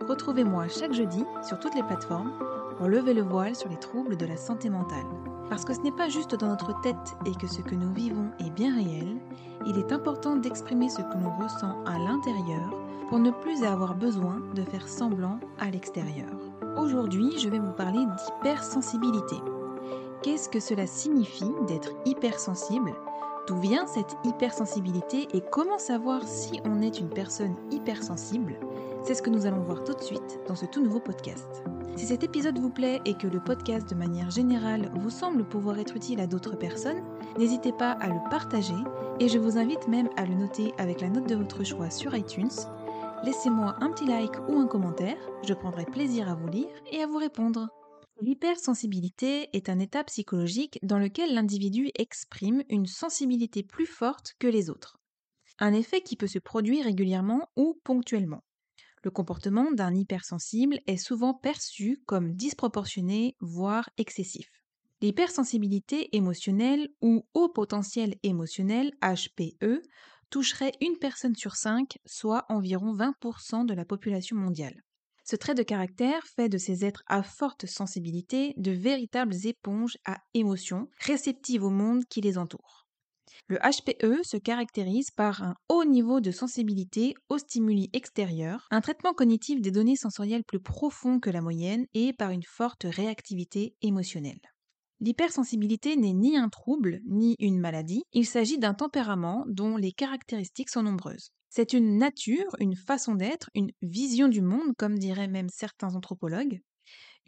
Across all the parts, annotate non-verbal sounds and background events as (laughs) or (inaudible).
Retrouvez-moi chaque jeudi sur toutes les plateformes pour lever le voile sur les troubles de la santé mentale. Parce que ce n'est pas juste dans notre tête et que ce que nous vivons est bien réel, il est important d'exprimer ce que l'on ressent à l'intérieur pour ne plus avoir besoin de faire semblant à l'extérieur. Aujourd'hui, je vais vous parler d'hypersensibilité. Qu'est-ce que cela signifie d'être hypersensible? D'où vient cette hypersensibilité et comment savoir si on est une personne hypersensible? C'est ce que nous allons voir tout de suite dans ce tout nouveau podcast. Si cet épisode vous plaît et que le podcast de manière générale vous semble pouvoir être utile à d'autres personnes, n'hésitez pas à le partager et je vous invite même à le noter avec la note de votre choix sur iTunes. Laissez-moi un petit like ou un commentaire, je prendrai plaisir à vous lire et à vous répondre. L'hypersensibilité est un état psychologique dans lequel l'individu exprime une sensibilité plus forte que les autres. Un effet qui peut se produire régulièrement ou ponctuellement. Le comportement d'un hypersensible est souvent perçu comme disproportionné, voire excessif. L'hypersensibilité émotionnelle ou haut potentiel émotionnel, HPE, toucherait une personne sur cinq, soit environ 20% de la population mondiale. Ce trait de caractère fait de ces êtres à forte sensibilité de véritables éponges à émotions, réceptives au monde qui les entoure. Le HPE se caractérise par un haut niveau de sensibilité aux stimuli extérieurs, un traitement cognitif des données sensorielles plus profond que la moyenne et par une forte réactivité émotionnelle. L'hypersensibilité n'est ni un trouble ni une maladie, il s'agit d'un tempérament dont les caractéristiques sont nombreuses. C'est une nature, une façon d'être, une vision du monde, comme diraient même certains anthropologues.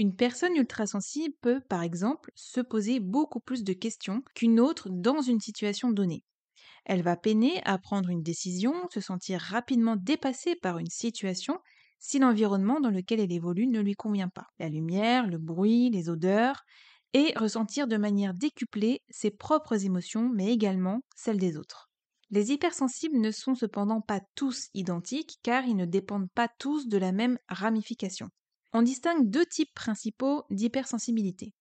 Une personne ultrasensible peut, par exemple, se poser beaucoup plus de questions qu'une autre dans une situation donnée. Elle va peiner à prendre une décision, se sentir rapidement dépassée par une situation si l'environnement dans lequel elle évolue ne lui convient pas. La lumière, le bruit, les odeurs, et ressentir de manière décuplée ses propres émotions, mais également celles des autres. Les hypersensibles ne sont cependant pas tous identiques car ils ne dépendent pas tous de la même ramification. On distingue deux types principaux d'hypersensibilité.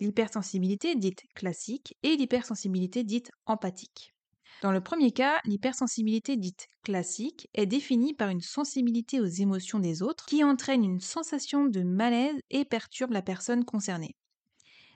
L'hypersensibilité dite classique et l'hypersensibilité dite empathique. Dans le premier cas, l'hypersensibilité dite classique est définie par une sensibilité aux émotions des autres qui entraîne une sensation de malaise et perturbe la personne concernée.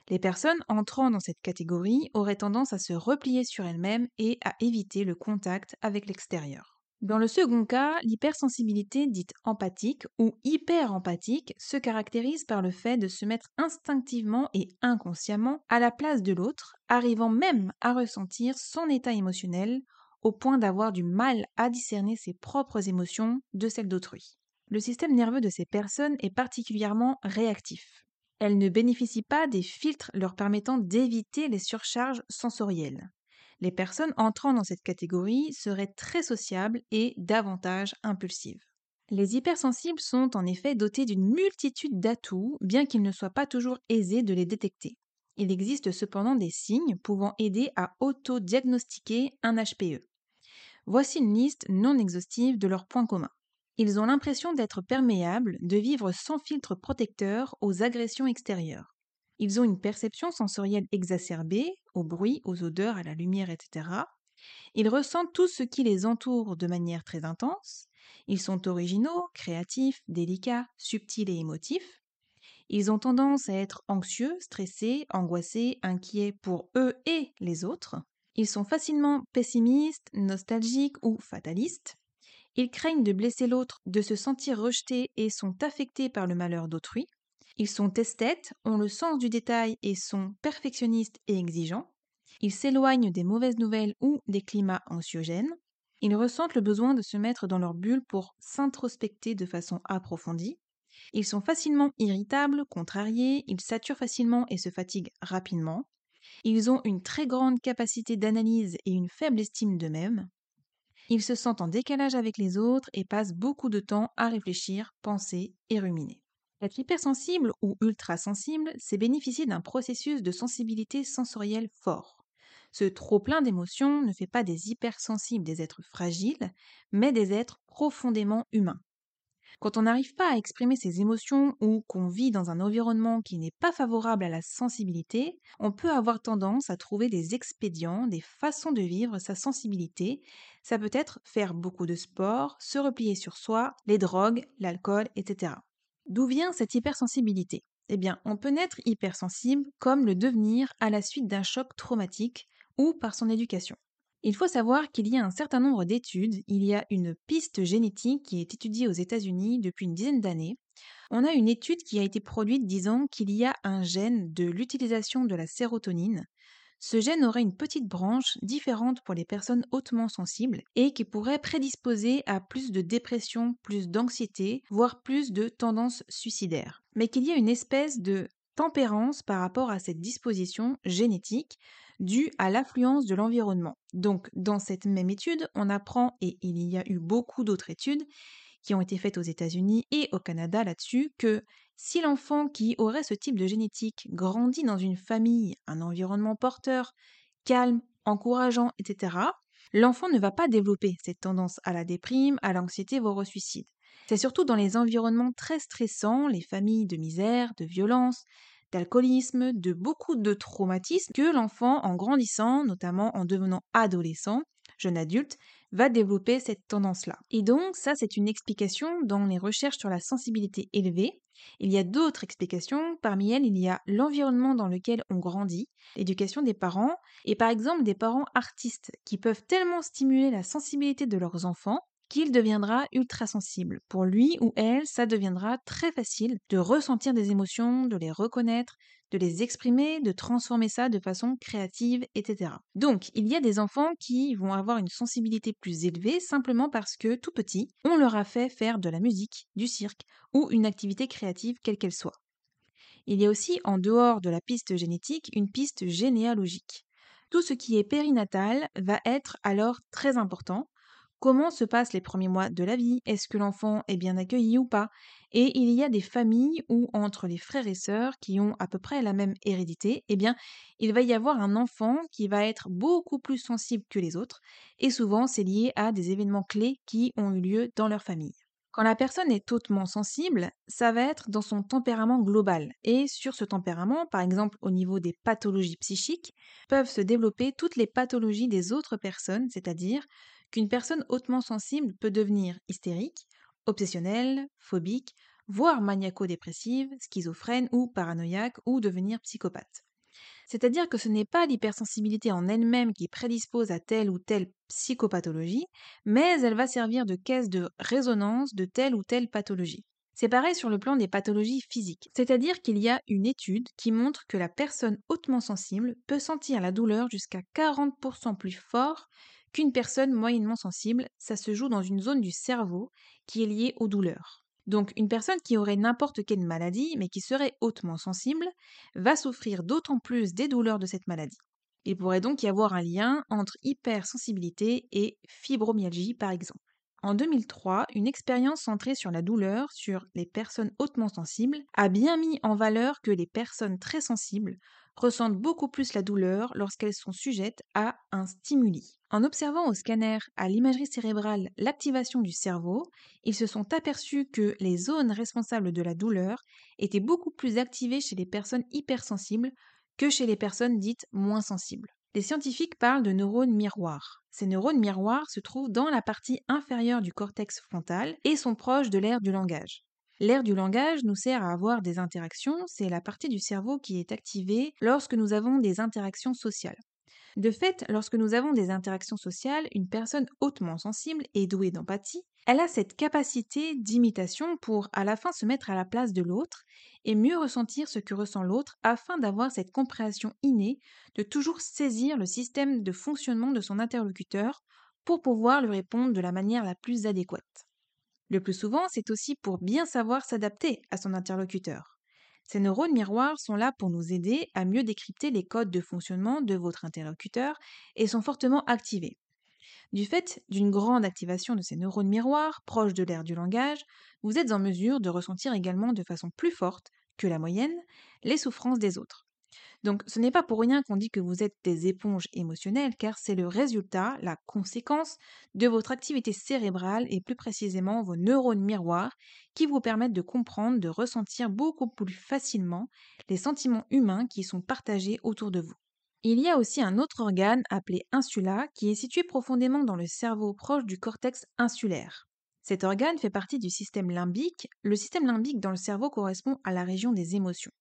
Les personnes entrant dans cette catégorie auraient tendance à se replier sur elles-mêmes et à éviter le contact avec l'extérieur. Dans le second cas, l'hypersensibilité dite empathique ou hyper-empathique se caractérise par le fait de se mettre instinctivement et inconsciemment à la place de l'autre, arrivant même à ressentir son état émotionnel au point d'avoir du mal à discerner ses propres émotions de celles d'autrui. Le système nerveux de ces personnes est particulièrement réactif. Elles ne bénéficient pas des filtres leur permettant d'éviter les surcharges sensorielles. Les personnes entrant dans cette catégorie seraient très sociables et davantage impulsives. Les hypersensibles sont en effet dotés d'une multitude d'atouts, bien qu'il ne soit pas toujours aisé de les détecter. Il existe cependant des signes pouvant aider à auto-diagnostiquer un HPE. Voici une liste non exhaustive de leurs points communs. Ils ont l'impression d'être perméables, de vivre sans filtre protecteur aux agressions extérieures. Ils ont une perception sensorielle exacerbée, au bruit, aux odeurs, à la lumière, etc. Ils ressentent tout ce qui les entoure de manière très intense. Ils sont originaux, créatifs, délicats, subtils et émotifs. Ils ont tendance à être anxieux, stressés, angoissés, inquiets pour eux et les autres. Ils sont facilement pessimistes, nostalgiques ou fatalistes. Ils craignent de blesser l'autre, de se sentir rejetés et sont affectés par le malheur d'autrui. Ils sont esthètes, ont le sens du détail et sont perfectionnistes et exigeants. Ils s'éloignent des mauvaises nouvelles ou des climats anxiogènes. Ils ressentent le besoin de se mettre dans leur bulle pour s'introspecter de façon approfondie. Ils sont facilement irritables, contrariés, ils saturent facilement et se fatiguent rapidement. Ils ont une très grande capacité d'analyse et une faible estime d'eux-mêmes. Ils se sentent en décalage avec les autres et passent beaucoup de temps à réfléchir, penser et ruminer. Être hypersensible ou ultrasensible, c'est bénéficier d'un processus de sensibilité sensorielle fort. Ce trop-plein d'émotions ne fait pas des hypersensibles des êtres fragiles, mais des êtres profondément humains. Quand on n'arrive pas à exprimer ses émotions ou qu'on vit dans un environnement qui n'est pas favorable à la sensibilité, on peut avoir tendance à trouver des expédients, des façons de vivre sa sensibilité. Ça peut être faire beaucoup de sport, se replier sur soi, les drogues, l'alcool, etc. D'où vient cette hypersensibilité? Eh bien, on peut naître hypersensible comme le devenir à la suite d'un choc traumatique ou par son éducation. Il faut savoir qu'il y a un certain nombre d'études, il y a une piste génétique qui est étudiée aux États-Unis depuis une dizaine d'années. On a une étude qui a été produite disant qu'il y a un gène de l'utilisation de la sérotonine. Ce gène aurait une petite branche différente pour les personnes hautement sensibles et qui pourrait prédisposer à plus de dépression, plus d'anxiété, voire plus de tendances suicidaires. Mais qu'il y a une espèce de tempérance par rapport à cette disposition génétique due à l'affluence de l'environnement. Donc, dans cette même étude, on apprend, et il y a eu beaucoup d'autres études qui ont été faites aux États-Unis et au Canada là-dessus, que si l'enfant qui aurait ce type de génétique grandit dans une famille, un environnement porteur, calme, encourageant, etc., l'enfant ne va pas développer cette tendance à la déprime, à l'anxiété, voire au suicide. C'est surtout dans les environnements très stressants, les familles de misère, de violence, d'alcoolisme, de beaucoup de traumatismes que l'enfant, en grandissant, notamment en devenant adolescent, jeune adulte, va développer cette tendance-là. Et donc, ça, c'est une explication dans les recherches sur la sensibilité élevée. Il y a d'autres explications. Parmi elles, il y a l'environnement dans lequel on grandit, l'éducation des parents, et par exemple des parents artistes qui peuvent tellement stimuler la sensibilité de leurs enfants qu'il deviendra ultra sensible. Pour lui ou elle, ça deviendra très facile de ressentir des émotions, de les reconnaître, de les exprimer, de transformer ça de façon créative, etc. Donc, il y a des enfants qui vont avoir une sensibilité plus élevée simplement parce que, tout petit, on leur a fait faire de la musique, du cirque ou une activité créative quelle qu'elle soit. Il y a aussi, en dehors de la piste génétique, une piste généalogique. Tout ce qui est périnatal va être alors très important Comment se passent les premiers mois de la vie? Est-ce que l'enfant est bien accueilli ou pas? Et il y a des familles où entre les frères et sœurs qui ont à peu près la même hérédité, eh bien, il va y avoir un enfant qui va être beaucoup plus sensible que les autres, et souvent c'est lié à des événements clés qui ont eu lieu dans leur famille. Quand la personne est hautement sensible, ça va être dans son tempérament global. Et sur ce tempérament, par exemple au niveau des pathologies psychiques, peuvent se développer toutes les pathologies des autres personnes, c'est-à-dire qu'une personne hautement sensible peut devenir hystérique, obsessionnelle, phobique, voire maniaco-dépressive, schizophrène ou paranoïaque ou devenir psychopathe. C'est-à-dire que ce n'est pas l'hypersensibilité en elle-même qui prédispose à telle ou telle psychopathologie, mais elle va servir de caisse de résonance de telle ou telle pathologie. C'est pareil sur le plan des pathologies physiques, c'est-à-dire qu'il y a une étude qui montre que la personne hautement sensible peut sentir la douleur jusqu'à 40% plus fort qu'une personne moyennement sensible, ça se joue dans une zone du cerveau qui est liée aux douleurs. Donc une personne qui aurait n'importe quelle maladie, mais qui serait hautement sensible, va souffrir d'autant plus des douleurs de cette maladie. Il pourrait donc y avoir un lien entre hypersensibilité et fibromyalgie par exemple. En 2003, une expérience centrée sur la douleur sur les personnes hautement sensibles a bien mis en valeur que les personnes très sensibles ressentent beaucoup plus la douleur lorsqu'elles sont sujettes à un stimuli. En observant au scanner à l'imagerie cérébrale l'activation du cerveau, ils se sont aperçus que les zones responsables de la douleur étaient beaucoup plus activées chez les personnes hypersensibles que chez les personnes dites moins sensibles. Les scientifiques parlent de neurones miroirs. Ces neurones miroirs se trouvent dans la partie inférieure du cortex frontal et sont proches de l'aire du langage. L'aire du langage nous sert à avoir des interactions, c'est la partie du cerveau qui est activée lorsque nous avons des interactions sociales. De fait, lorsque nous avons des interactions sociales, une personne hautement sensible et douée d'empathie, elle a cette capacité d'imitation pour à la fin se mettre à la place de l'autre et mieux ressentir ce que ressent l'autre afin d'avoir cette compréhension innée de toujours saisir le système de fonctionnement de son interlocuteur pour pouvoir lui répondre de la manière la plus adéquate. Le plus souvent, c'est aussi pour bien savoir s'adapter à son interlocuteur. Ces neurones miroirs sont là pour nous aider à mieux décrypter les codes de fonctionnement de votre interlocuteur et sont fortement activés. Du fait d'une grande activation de ces neurones miroirs, proches de l'air du langage, vous êtes en mesure de ressentir également de façon plus forte que la moyenne les souffrances des autres. Donc ce n'est pas pour rien qu'on dit que vous êtes des éponges émotionnelles, car c'est le résultat, la conséquence de votre activité cérébrale et plus précisément vos neurones miroirs qui vous permettent de comprendre, de ressentir beaucoup plus facilement les sentiments humains qui sont partagés autour de vous. Il y a aussi un autre organe appelé insula qui est situé profondément dans le cerveau proche du cortex insulaire. Cet organe fait partie du système limbique. Le système limbique dans le cerveau correspond à la région des émotions.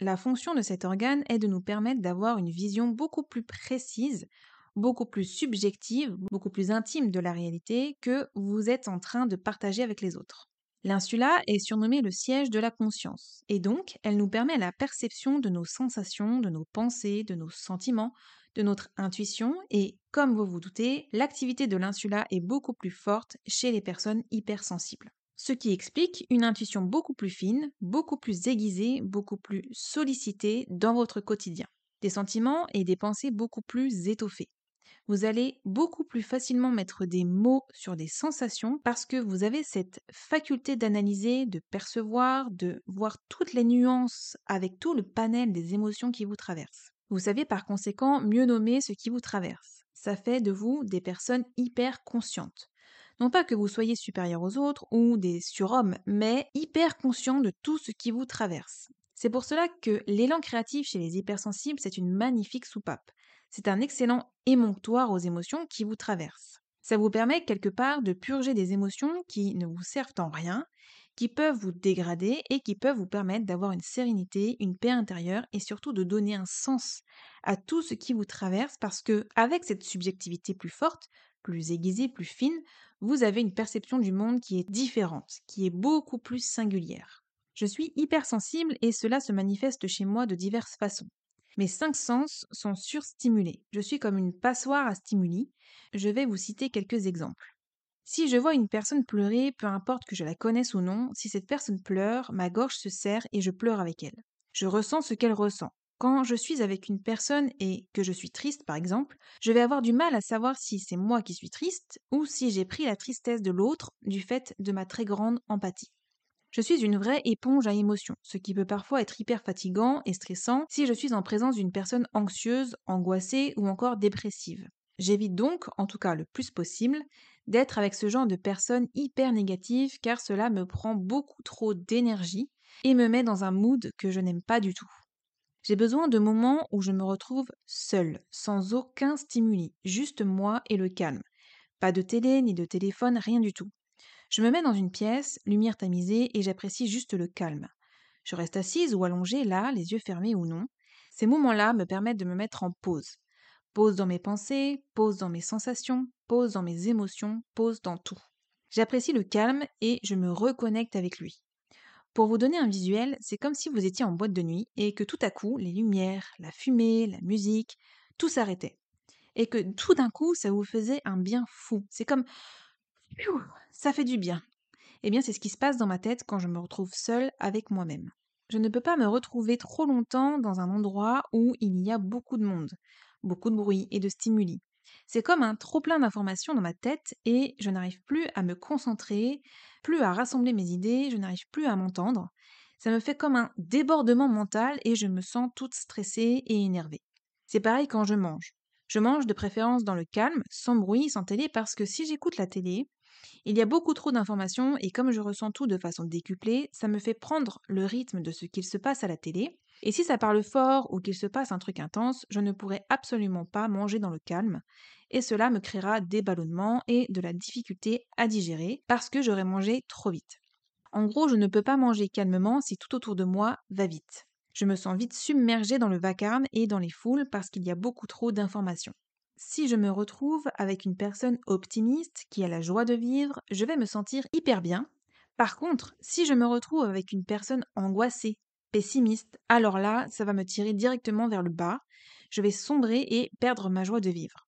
La fonction de cet organe est de nous permettre d'avoir une vision beaucoup plus précise, beaucoup plus subjective, beaucoup plus intime de la réalité que vous êtes en train de partager avec les autres. L'insula est surnommée le siège de la conscience, et donc elle nous permet la perception de nos sensations, de nos pensées, de nos sentiments, de notre intuition, et comme vous vous doutez, l'activité de l'insula est beaucoup plus forte chez les personnes hypersensibles ce qui explique une intuition beaucoup plus fine, beaucoup plus aiguisée, beaucoup plus sollicitée dans votre quotidien. Des sentiments et des pensées beaucoup plus étoffés. Vous allez beaucoup plus facilement mettre des mots sur des sensations parce que vous avez cette faculté d'analyser, de percevoir, de voir toutes les nuances avec tout le panel des émotions qui vous traversent. Vous savez par conséquent mieux nommer ce qui vous traverse. Ça fait de vous des personnes hyper conscientes. Non pas que vous soyez supérieur aux autres ou des surhommes, mais hyper conscient de tout ce qui vous traverse. C'est pour cela que l'élan créatif chez les hypersensibles, c'est une magnifique soupape. C'est un excellent émonctoire aux émotions qui vous traversent. Ça vous permet quelque part de purger des émotions qui ne vous servent en rien, qui peuvent vous dégrader et qui peuvent vous permettre d'avoir une sérénité, une paix intérieure et surtout de donner un sens à tout ce qui vous traverse parce que avec cette subjectivité plus forte, plus aiguisée, plus fine, vous avez une perception du monde qui est différente, qui est beaucoup plus singulière. Je suis hypersensible et cela se manifeste chez moi de diverses façons. Mes cinq sens sont surstimulés. Je suis comme une passoire à stimuli. Je vais vous citer quelques exemples. Si je vois une personne pleurer, peu importe que je la connaisse ou non, si cette personne pleure, ma gorge se serre et je pleure avec elle. Je ressens ce qu'elle ressent. Quand je suis avec une personne et que je suis triste, par exemple, je vais avoir du mal à savoir si c'est moi qui suis triste ou si j'ai pris la tristesse de l'autre du fait de ma très grande empathie. Je suis une vraie éponge à émotions, ce qui peut parfois être hyper fatigant et stressant si je suis en présence d'une personne anxieuse, angoissée ou encore dépressive. J'évite donc, en tout cas le plus possible, d'être avec ce genre de personnes hyper négatives car cela me prend beaucoup trop d'énergie et me met dans un mood que je n'aime pas du tout. J'ai besoin de moments où je me retrouve seule, sans aucun stimuli, juste moi et le calme. Pas de télé ni de téléphone, rien du tout. Je me mets dans une pièce, lumière tamisée, et j'apprécie juste le calme. Je reste assise ou allongée là, les yeux fermés ou non. Ces moments-là me permettent de me mettre en pause. Pause dans mes pensées, pause dans mes sensations, pause dans mes émotions, pause dans tout. J'apprécie le calme et je me reconnecte avec lui. Pour vous donner un visuel, c'est comme si vous étiez en boîte de nuit et que tout à coup, les lumières, la fumée, la musique, tout s'arrêtait. Et que tout d'un coup, ça vous faisait un bien fou. C'est comme... Ça fait du bien. Eh bien, c'est ce qui se passe dans ma tête quand je me retrouve seule avec moi-même. Je ne peux pas me retrouver trop longtemps dans un endroit où il y a beaucoup de monde, beaucoup de bruit et de stimuli. C'est comme un trop-plein d'informations dans ma tête et je n'arrive plus à me concentrer, plus à rassembler mes idées, je n'arrive plus à m'entendre. Ça me fait comme un débordement mental et je me sens toute stressée et énervée. C'est pareil quand je mange. Je mange de préférence dans le calme, sans bruit, sans télé, parce que si j'écoute la télé, il y a beaucoup trop d'informations et comme je ressens tout de façon décuplée, ça me fait prendre le rythme de ce qu'il se passe à la télé. Et si ça parle fort ou qu'il se passe un truc intense, je ne pourrai absolument pas manger dans le calme. Et cela me créera des ballonnements et de la difficulté à digérer parce que j'aurai mangé trop vite. En gros, je ne peux pas manger calmement si tout autour de moi va vite. Je me sens vite submergée dans le vacarme et dans les foules parce qu'il y a beaucoup trop d'informations. Si je me retrouve avec une personne optimiste qui a la joie de vivre, je vais me sentir hyper bien. Par contre, si je me retrouve avec une personne angoissée, pessimiste, alors là, ça va me tirer directement vers le bas, je vais sombrer et perdre ma joie de vivre.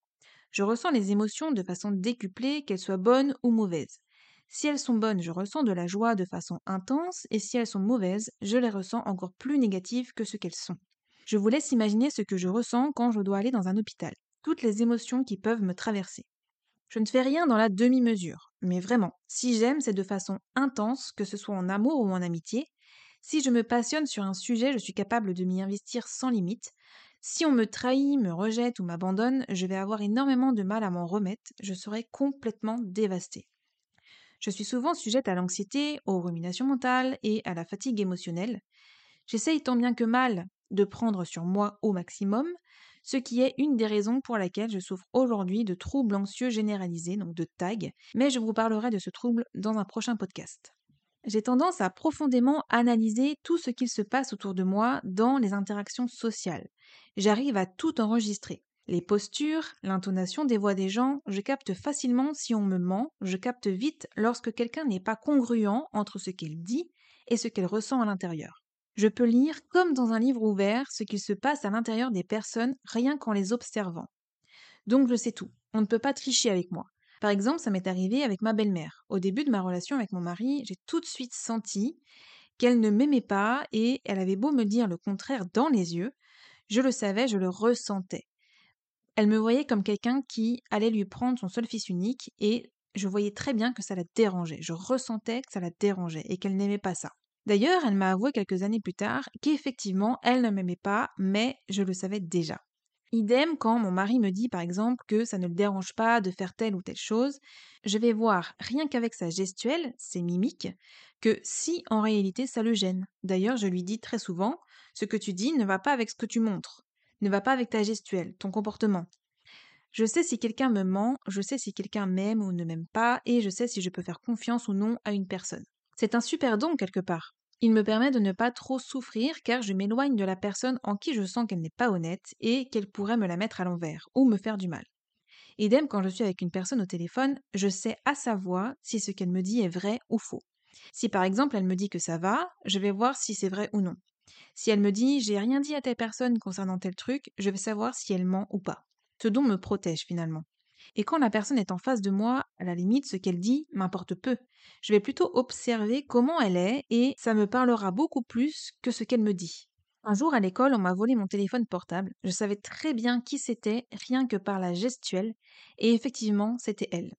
Je ressens les émotions de façon décuplée, qu'elles soient bonnes ou mauvaises. Si elles sont bonnes, je ressens de la joie de façon intense, et si elles sont mauvaises, je les ressens encore plus négatives que ce qu'elles sont. Je vous laisse imaginer ce que je ressens quand je dois aller dans un hôpital toutes les émotions qui peuvent me traverser. Je ne fais rien dans la demi-mesure, mais vraiment, si j'aime, c'est de façon intense, que ce soit en amour ou en amitié. Si je me passionne sur un sujet, je suis capable de m'y investir sans limite. Si on me trahit, me rejette ou m'abandonne, je vais avoir énormément de mal à m'en remettre, je serai complètement dévastée. Je suis souvent sujette à l'anxiété, aux ruminations mentales et à la fatigue émotionnelle. J'essaye tant bien que mal de prendre sur moi au maximum, ce qui est une des raisons pour laquelle je souffre aujourd'hui de troubles anxieux généralisés, donc de TAG, mais je vous parlerai de ce trouble dans un prochain podcast. J'ai tendance à profondément analyser tout ce qu'il se passe autour de moi dans les interactions sociales. J'arrive à tout enregistrer. Les postures, l'intonation des voix des gens, je capte facilement si on me ment, je capte vite lorsque quelqu'un n'est pas congruent entre ce qu'elle dit et ce qu'elle ressent à l'intérieur. Je peux lire, comme dans un livre ouvert, ce qu'il se passe à l'intérieur des personnes rien qu'en les observant. Donc je sais tout. On ne peut pas tricher avec moi. Par exemple, ça m'est arrivé avec ma belle-mère. Au début de ma relation avec mon mari, j'ai tout de suite senti qu'elle ne m'aimait pas et elle avait beau me dire le contraire dans les yeux, je le savais, je le ressentais. Elle me voyait comme quelqu'un qui allait lui prendre son seul fils unique et je voyais très bien que ça la dérangeait. Je ressentais que ça la dérangeait et qu'elle n'aimait pas ça. D'ailleurs, elle m'a avoué quelques années plus tard qu'effectivement, elle ne m'aimait pas, mais je le savais déjà. Idem quand mon mari me dit par exemple que ça ne le dérange pas de faire telle ou telle chose, je vais voir rien qu'avec sa gestuelle, ses mimiques, que si en réalité ça le gêne. D'ailleurs, je lui dis très souvent, ce que tu dis ne va pas avec ce que tu montres, ne va pas avec ta gestuelle, ton comportement. Je sais si quelqu'un me ment, je sais si quelqu'un m'aime ou ne m'aime pas, et je sais si je peux faire confiance ou non à une personne. C'est un super don quelque part. Il me permet de ne pas trop souffrir car je m'éloigne de la personne en qui je sens qu'elle n'est pas honnête et qu'elle pourrait me la mettre à l'envers ou me faire du mal. Idem quand je suis avec une personne au téléphone, je sais à sa voix si ce qu'elle me dit est vrai ou faux. Si par exemple elle me dit que ça va, je vais voir si c'est vrai ou non. Si elle me dit j'ai rien dit à telle personne concernant tel truc, je vais savoir si elle ment ou pas. Ce don me protège finalement. Et quand la personne est en face de moi, à la limite, ce qu'elle dit m'importe peu. Je vais plutôt observer comment elle est et ça me parlera beaucoup plus que ce qu'elle me dit. Un jour à l'école, on m'a volé mon téléphone portable. Je savais très bien qui c'était, rien que par la gestuelle, et effectivement, c'était elle.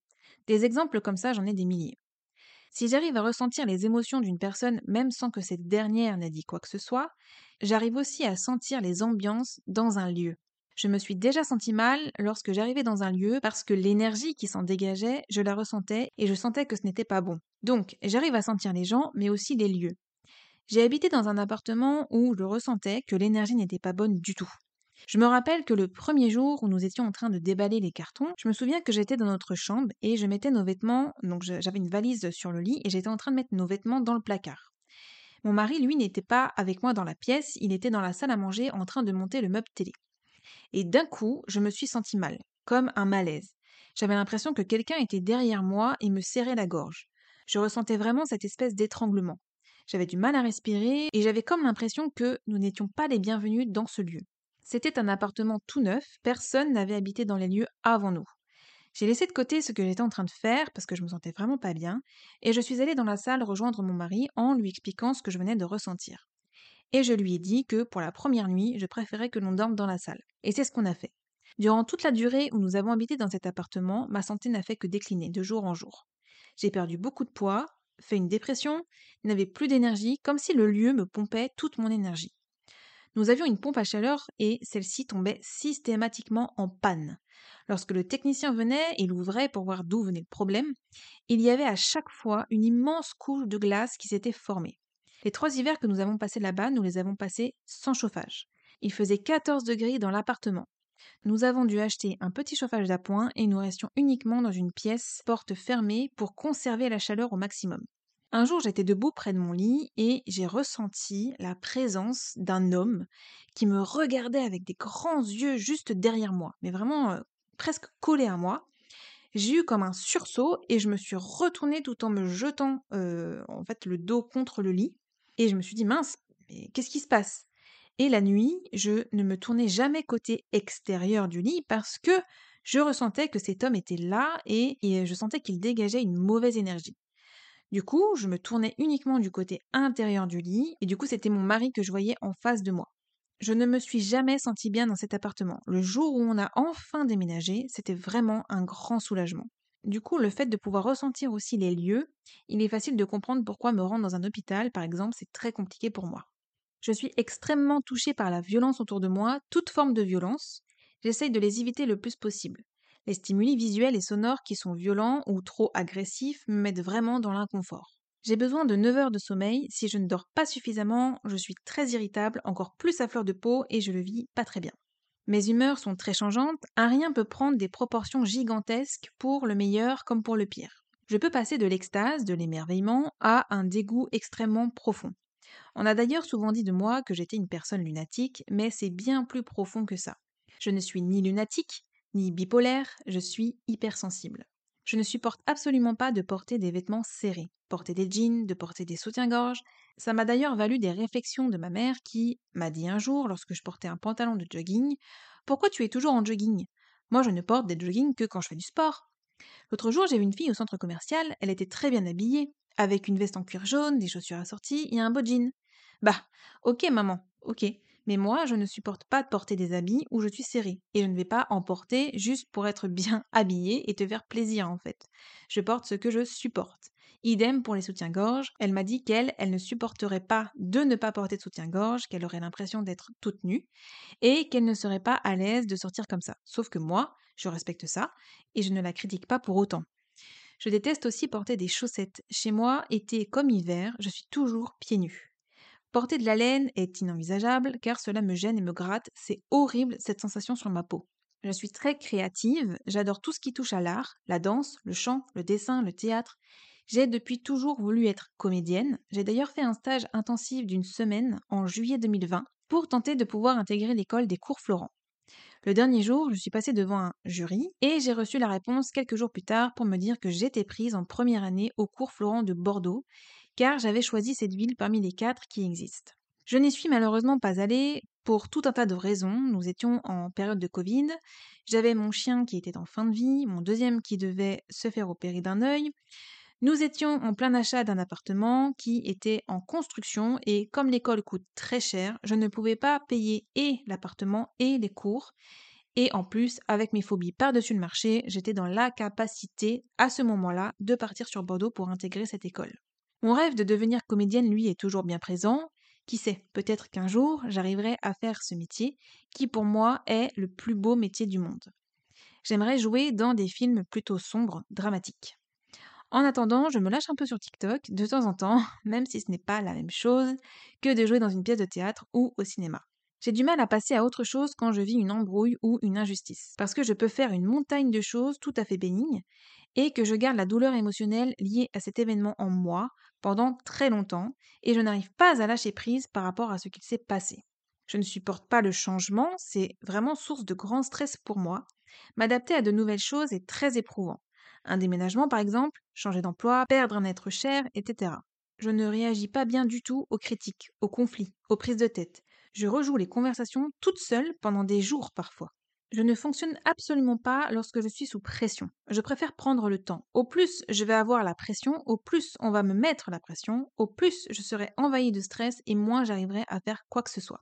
Des exemples comme ça, j'en ai des milliers. Si j'arrive à ressentir les émotions d'une personne même sans que cette dernière n'ait dit quoi que ce soit, j'arrive aussi à sentir les ambiances dans un lieu. Je me suis déjà senti mal lorsque j'arrivais dans un lieu parce que l'énergie qui s'en dégageait, je la ressentais et je sentais que ce n'était pas bon. Donc, j'arrive à sentir les gens, mais aussi les lieux. J'ai habité dans un appartement où je ressentais que l'énergie n'était pas bonne du tout. Je me rappelle que le premier jour où nous étions en train de déballer les cartons, je me souviens que j'étais dans notre chambre et je mettais nos vêtements, donc j'avais une valise sur le lit et j'étais en train de mettre nos vêtements dans le placard. Mon mari, lui, n'était pas avec moi dans la pièce, il était dans la salle à manger en train de monter le meuble télé. Et d'un coup, je me suis sentie mal, comme un malaise. J'avais l'impression que quelqu'un était derrière moi et me serrait la gorge. Je ressentais vraiment cette espèce d'étranglement. J'avais du mal à respirer et j'avais comme l'impression que nous n'étions pas les bienvenus dans ce lieu. C'était un appartement tout neuf, personne n'avait habité dans les lieux avant nous. J'ai laissé de côté ce que j'étais en train de faire parce que je me sentais vraiment pas bien, et je suis allée dans la salle rejoindre mon mari en lui expliquant ce que je venais de ressentir et je lui ai dit que pour la première nuit, je préférais que l'on dorme dans la salle. Et c'est ce qu'on a fait. Durant toute la durée où nous avons habité dans cet appartement, ma santé n'a fait que décliner de jour en jour. J'ai perdu beaucoup de poids, fait une dépression, n'avais plus d'énergie, comme si le lieu me pompait toute mon énergie. Nous avions une pompe à chaleur et celle-ci tombait systématiquement en panne. Lorsque le technicien venait et l'ouvrait pour voir d'où venait le problème, il y avait à chaque fois une immense couche de glace qui s'était formée. Les trois hivers que nous avons passés là-bas, nous les avons passés sans chauffage. Il faisait 14 degrés dans l'appartement. Nous avons dû acheter un petit chauffage d'appoint et nous restions uniquement dans une pièce porte fermée pour conserver la chaleur au maximum. Un jour, j'étais debout près de mon lit et j'ai ressenti la présence d'un homme qui me regardait avec des grands yeux juste derrière moi, mais vraiment euh, presque collé à moi. J'ai eu comme un sursaut et je me suis retournée tout en me jetant euh, en fait le dos contre le lit. Et je me suis dit, mince, mais qu'est-ce qui se passe? Et la nuit, je ne me tournais jamais côté extérieur du lit parce que je ressentais que cet homme était là et, je sentais qu'il dégageait une mauvaise énergie. Du coup, je me tournais uniquement du côté intérieur du lit et du coup, c'était mon mari que je voyais en face de moi. Je ne me suis jamais sentie bien dans cet appartement. Le jour où on a enfin déménagé, c'était vraiment un grand soulagement. Du coup, le fait de pouvoir ressentir aussi les lieux, il est facile de comprendre pourquoi me rendre dans un hôpital, par exemple, c'est très compliqué pour moi. Je suis extrêmement touchée par la violence autour de moi, toute forme de violence. J'essaye de les éviter le plus possible. Les stimuli visuels et sonores qui sont violents ou trop agressifs me mettent vraiment dans l'inconfort. J'ai besoin de 9 heures de sommeil. Si je ne dors pas suffisamment, je suis très irritable, encore plus à fleur de peau et je le vis pas très bien. Mes humeurs sont très changeantes, un rien peut prendre des proportions gigantesques pour le meilleur comme pour le pire. Je peux passer de l'extase, de l'émerveillement, à un dégoût extrêmement profond. On a d'ailleurs souvent dit de moi que j'étais une personne lunatique, mais c'est bien plus profond que ça. Je ne suis ni lunatique, ni bipolaire, je suis hypersensible. Je ne supporte absolument pas de porter des vêtements serrés, porter des jeans, de porter des soutiens-gorge. Ça m'a d'ailleurs valu des réflexions de ma mère qui m'a dit un jour, lorsque je portais un pantalon de jogging, Pourquoi tu es toujours en jogging? Moi, je ne porte des joggings que quand je fais du sport. L'autre jour, j'ai vu une fille au centre commercial, elle était très bien habillée, avec une veste en cuir jaune, des chaussures assorties et un beau jean. Bah, ok maman, ok, mais moi, je ne supporte pas de porter des habits où je suis serrée. Et je ne vais pas en porter juste pour être bien (laughs) habillée et te faire plaisir, en fait. Je porte ce que je supporte. Idem pour les soutiens-gorge. Elle m'a dit qu'elle, elle ne supporterait pas de ne pas porter de soutien-gorge, qu'elle aurait l'impression d'être toute nue et qu'elle ne serait pas à l'aise de sortir comme ça. Sauf que moi, je respecte ça et je ne la critique pas pour autant. Je déteste aussi porter des chaussettes. Chez moi, été comme hiver, je suis toujours pieds nus. Porter de la laine est inenvisageable car cela me gêne et me gratte, c'est horrible cette sensation sur ma peau. Je suis très créative, j'adore tout ce qui touche à l'art, la danse, le chant, le dessin, le théâtre. J'ai depuis toujours voulu être comédienne, j'ai d'ailleurs fait un stage intensif d'une semaine en juillet 2020 pour tenter de pouvoir intégrer l'école des cours Florent. Le dernier jour, je suis passée devant un jury et j'ai reçu la réponse quelques jours plus tard pour me dire que j'étais prise en première année au cours Florent de Bordeaux car j'avais choisi cette ville parmi les quatre qui existent. Je n'y suis malheureusement pas allée pour tout un tas de raisons. Nous étions en période de Covid. J'avais mon chien qui était en fin de vie, mon deuxième qui devait se faire opérer d'un œil. Nous étions en plein achat d'un appartement qui était en construction et comme l'école coûte très cher, je ne pouvais pas payer et l'appartement et les cours. Et en plus, avec mes phobies par-dessus le marché, j'étais dans la capacité à ce moment-là de partir sur Bordeaux pour intégrer cette école. Mon rêve de devenir comédienne, lui, est toujours bien présent. Qui sait, peut-être qu'un jour, j'arriverai à faire ce métier, qui pour moi est le plus beau métier du monde. J'aimerais jouer dans des films plutôt sombres, dramatiques. En attendant, je me lâche un peu sur TikTok de temps en temps, (laughs) même si ce n'est pas la même chose que de jouer dans une pièce de théâtre ou au cinéma. J'ai du mal à passer à autre chose quand je vis une embrouille ou une injustice, parce que je peux faire une montagne de choses tout à fait bénignes, et que je garde la douleur émotionnelle liée à cet événement en moi pendant très longtemps, et je n'arrive pas à lâcher prise par rapport à ce qu'il s'est passé. Je ne supporte pas le changement, c'est vraiment source de grand stress pour moi. M'adapter à de nouvelles choses est très éprouvant. Un déménagement par exemple, changer d'emploi, perdre un être cher, etc. Je ne réagis pas bien du tout aux critiques, aux conflits, aux prises de tête je rejoue les conversations toute seule pendant des jours parfois. Je ne fonctionne absolument pas lorsque je suis sous pression. Je préfère prendre le temps. Au plus je vais avoir la pression, au plus on va me mettre la pression, au plus je serai envahi de stress et moins j'arriverai à faire quoi que ce soit.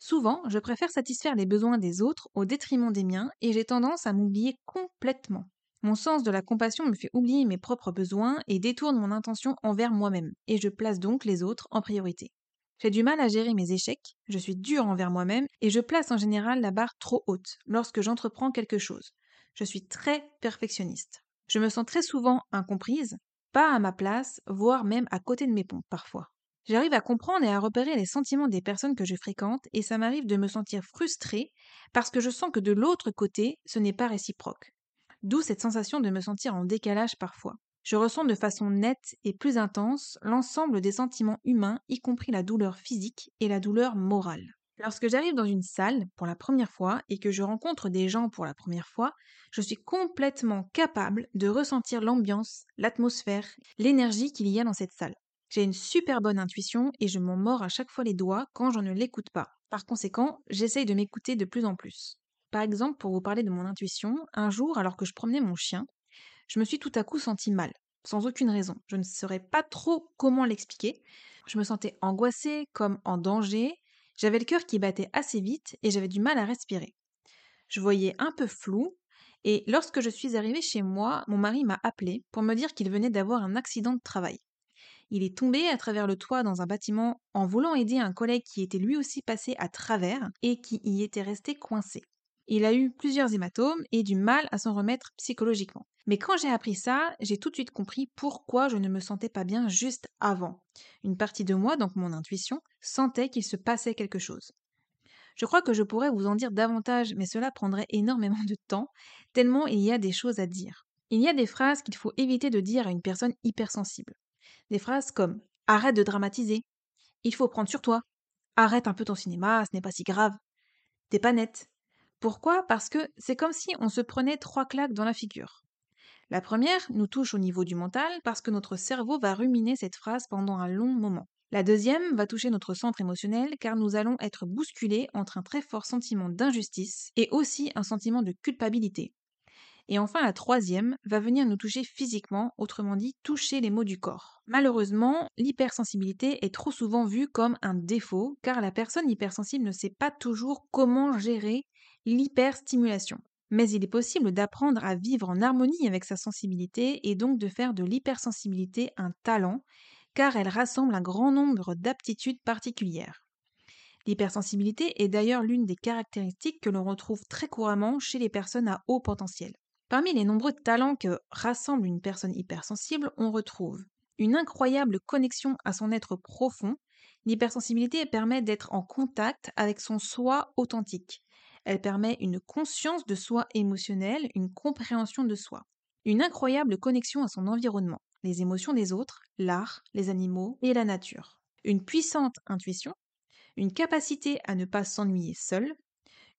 Souvent, je préfère satisfaire les besoins des autres au détriment des miens et j'ai tendance à m'oublier complètement. Mon sens de la compassion me fait oublier mes propres besoins et détourne mon intention envers moi-même, et je place donc les autres en priorité. J'ai du mal à gérer mes échecs, je suis dure envers moi-même et je place en général la barre trop haute lorsque j'entreprends quelque chose. Je suis très perfectionniste. Je me sens très souvent incomprise, pas à ma place, voire même à côté de mes pompes parfois. J'arrive à comprendre et à repérer les sentiments des personnes que je fréquente et ça m'arrive de me sentir frustrée parce que je sens que de l'autre côté, ce n'est pas réciproque. D'où cette sensation de me sentir en décalage parfois. Je ressens de façon nette et plus intense l'ensemble des sentiments humains, y compris la douleur physique et la douleur morale. Lorsque j'arrive dans une salle pour la première fois et que je rencontre des gens pour la première fois, je suis complètement capable de ressentir l'ambiance, l'atmosphère, l'énergie qu'il y a dans cette salle. J'ai une super bonne intuition et je m'en mords à chaque fois les doigts quand je ne l'écoute pas. Par conséquent, j'essaye de m'écouter de plus en plus. Par exemple, pour vous parler de mon intuition, un jour, alors que je promenais mon chien, je me suis tout à coup sentie mal, sans aucune raison. Je ne saurais pas trop comment l'expliquer. Je me sentais angoissée, comme en danger. J'avais le cœur qui battait assez vite et j'avais du mal à respirer. Je voyais un peu flou Et lorsque je suis arrivée chez moi, mon mari m'a appelé pour me dire qu'il venait d'avoir un accident de travail. Il est tombé à travers le toit dans un bâtiment en voulant aider un collègue qui était lui aussi passé à travers et qui y était resté coincé. Il a eu plusieurs hématomes et du mal à s'en remettre psychologiquement. Mais quand j'ai appris ça, j'ai tout de suite compris pourquoi je ne me sentais pas bien juste avant. Une partie de moi, donc mon intuition, sentait qu'il se passait quelque chose. Je crois que je pourrais vous en dire davantage, mais cela prendrait (laughs) énormément de temps, tellement il y a des choses à dire. Il y a des phrases qu'il faut éviter de dire à une personne hypersensible. Des phrases comme Arrête de dramatiser. Il faut prendre sur toi. Arrête un peu ton cinéma, ce n'est pas si grave. T'es pas nette. Pourquoi? Parce que c'est comme si on se prenait trois claques dans la figure. La première nous touche au niveau du mental parce que notre cerveau va ruminer cette phrase pendant un long moment. La deuxième va toucher notre centre émotionnel car nous allons être bousculés entre un très fort sentiment d'injustice et aussi un sentiment de culpabilité. Et enfin, la troisième va venir nous toucher physiquement, autrement dit toucher les maux du corps. Malheureusement, l'hypersensibilité est trop souvent vue comme un défaut car la personne hypersensible ne sait pas toujours comment gérer l'hyperstimulation. Mais il est possible d'apprendre à vivre en harmonie avec sa sensibilité et donc de faire de l'hypersensibilité un talent, car elle rassemble un grand nombre d'aptitudes particulières. L'hypersensibilité est d'ailleurs l'une des caractéristiques que l'on retrouve très couramment chez les personnes à haut potentiel. Parmi les nombreux talents que rassemble une personne hypersensible, on retrouve une incroyable connexion à son être profond. L'hypersensibilité permet d'être en contact avec son soi authentique, elle permet une conscience de soi émotionnelle, une compréhension de soi, une incroyable connexion à son environnement, les émotions des autres, l'art, les animaux et la nature, une puissante intuition, une capacité à ne pas s'ennuyer seule,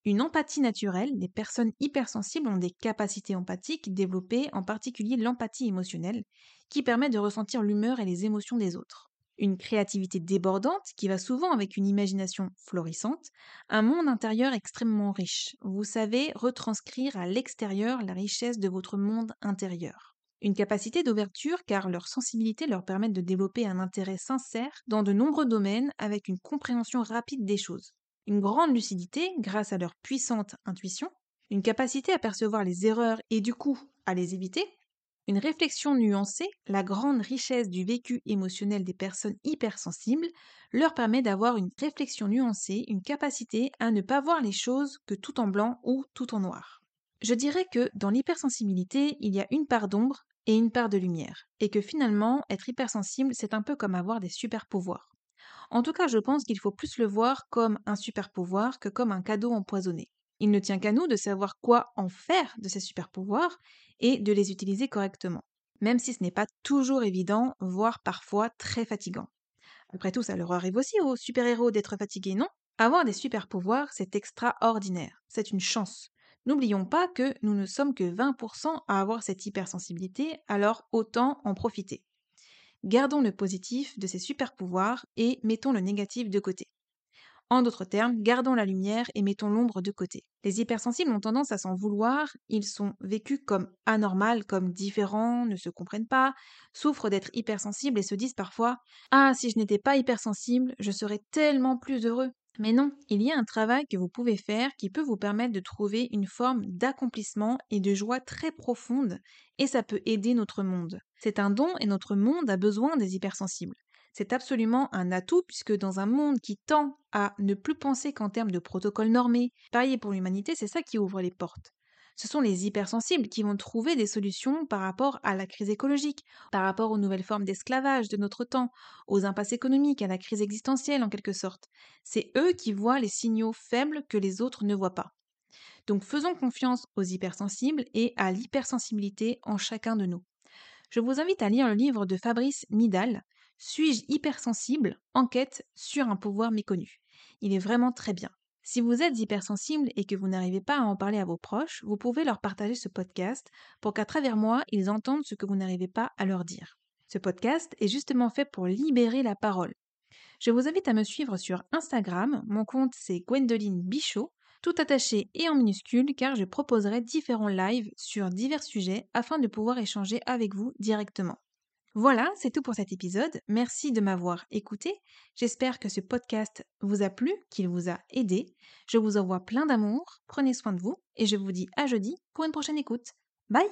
une empathie naturelle, les personnes hypersensibles ont des capacités empathiques développées, en particulier l'empathie émotionnelle, qui permet de ressentir l'humeur et les émotions des autres une créativité débordante qui va souvent avec une imagination florissante, un monde intérieur extrêmement riche. Vous savez retranscrire à l'extérieur la richesse de votre monde intérieur. Une capacité d'ouverture car leur sensibilité leur permet de développer un intérêt sincère dans de nombreux domaines avec une compréhension rapide des choses. Une grande lucidité grâce à leur puissante intuition, une capacité à percevoir les erreurs et du coup à les éviter, une réflexion nuancée, la grande richesse du vécu émotionnel des personnes hypersensibles leur permet d'avoir une réflexion nuancée, une capacité à ne pas voir les choses que tout en blanc ou tout en noir. Je dirais que dans l'hypersensibilité, il y a une part d'ombre et une part de lumière, et que finalement, être hypersensible, c'est un peu comme avoir des super pouvoirs. En tout cas, je pense qu'il faut plus le voir comme un super pouvoir que comme un cadeau empoisonné. Il ne tient qu'à nous de savoir quoi en faire de ces super pouvoirs et de les utiliser correctement, même si ce n'est pas toujours évident, voire parfois très fatigant. Après tout, ça leur arrive aussi aux super-héros d'être fatigués, non? Avoir des super-pouvoirs, c'est extraordinaire, c'est une chance. N'oublions pas que nous ne sommes que 20% à avoir cette hypersensibilité, alors autant en profiter. Gardons le positif de ces super-pouvoirs et mettons le négatif de côté. En d'autres termes, gardons la lumière et mettons l'ombre de côté. Les hypersensibles ont tendance à s'en vouloir, ils sont vécus comme anormaux, comme différents, ne se comprennent pas, souffrent d'être hypersensibles et se disent parfois Ah, si je n'étais pas hypersensible, je serais tellement plus heureux. Mais non, il y a un travail que vous pouvez faire qui peut vous permettre de trouver une forme d'accomplissement et de joie très profonde, et ça peut aider notre monde. C'est un don et notre monde a besoin des hypersensibles. C'est absolument un atout puisque dans un monde qui tend à ne plus penser qu'en termes de protocoles normés, parier pour l'humanité, c'est ça qui ouvre les portes. Ce sont les hypersensibles qui vont trouver des solutions par rapport à la crise écologique, par rapport aux nouvelles formes d'esclavage de notre temps, aux impasses économiques, à la crise existentielle en quelque sorte. C'est eux qui voient les signaux faibles que les autres ne voient pas. Donc faisons confiance aux hypersensibles et à l'hypersensibilité en chacun de nous. Je vous invite à lire le livre de Fabrice Midal, suis-je hypersensible Enquête sur un pouvoir méconnu. Il est vraiment très bien. Si vous êtes hypersensible et que vous n'arrivez pas à en parler à vos proches, vous pouvez leur partager ce podcast pour qu'à travers moi, ils entendent ce que vous n'arrivez pas à leur dire. Ce podcast est justement fait pour libérer la parole. Je vous invite à me suivre sur Instagram, mon compte c'est Gwendoline Bichot, tout attaché et en minuscule car je proposerai différents lives sur divers sujets afin de pouvoir échanger avec vous directement. Voilà, c'est tout pour cet épisode. Merci de m'avoir écouté. J'espère que ce podcast vous a plu, qu'il vous a aidé. Je vous envoie plein d'amour, prenez soin de vous et je vous dis à jeudi pour une prochaine écoute. Bye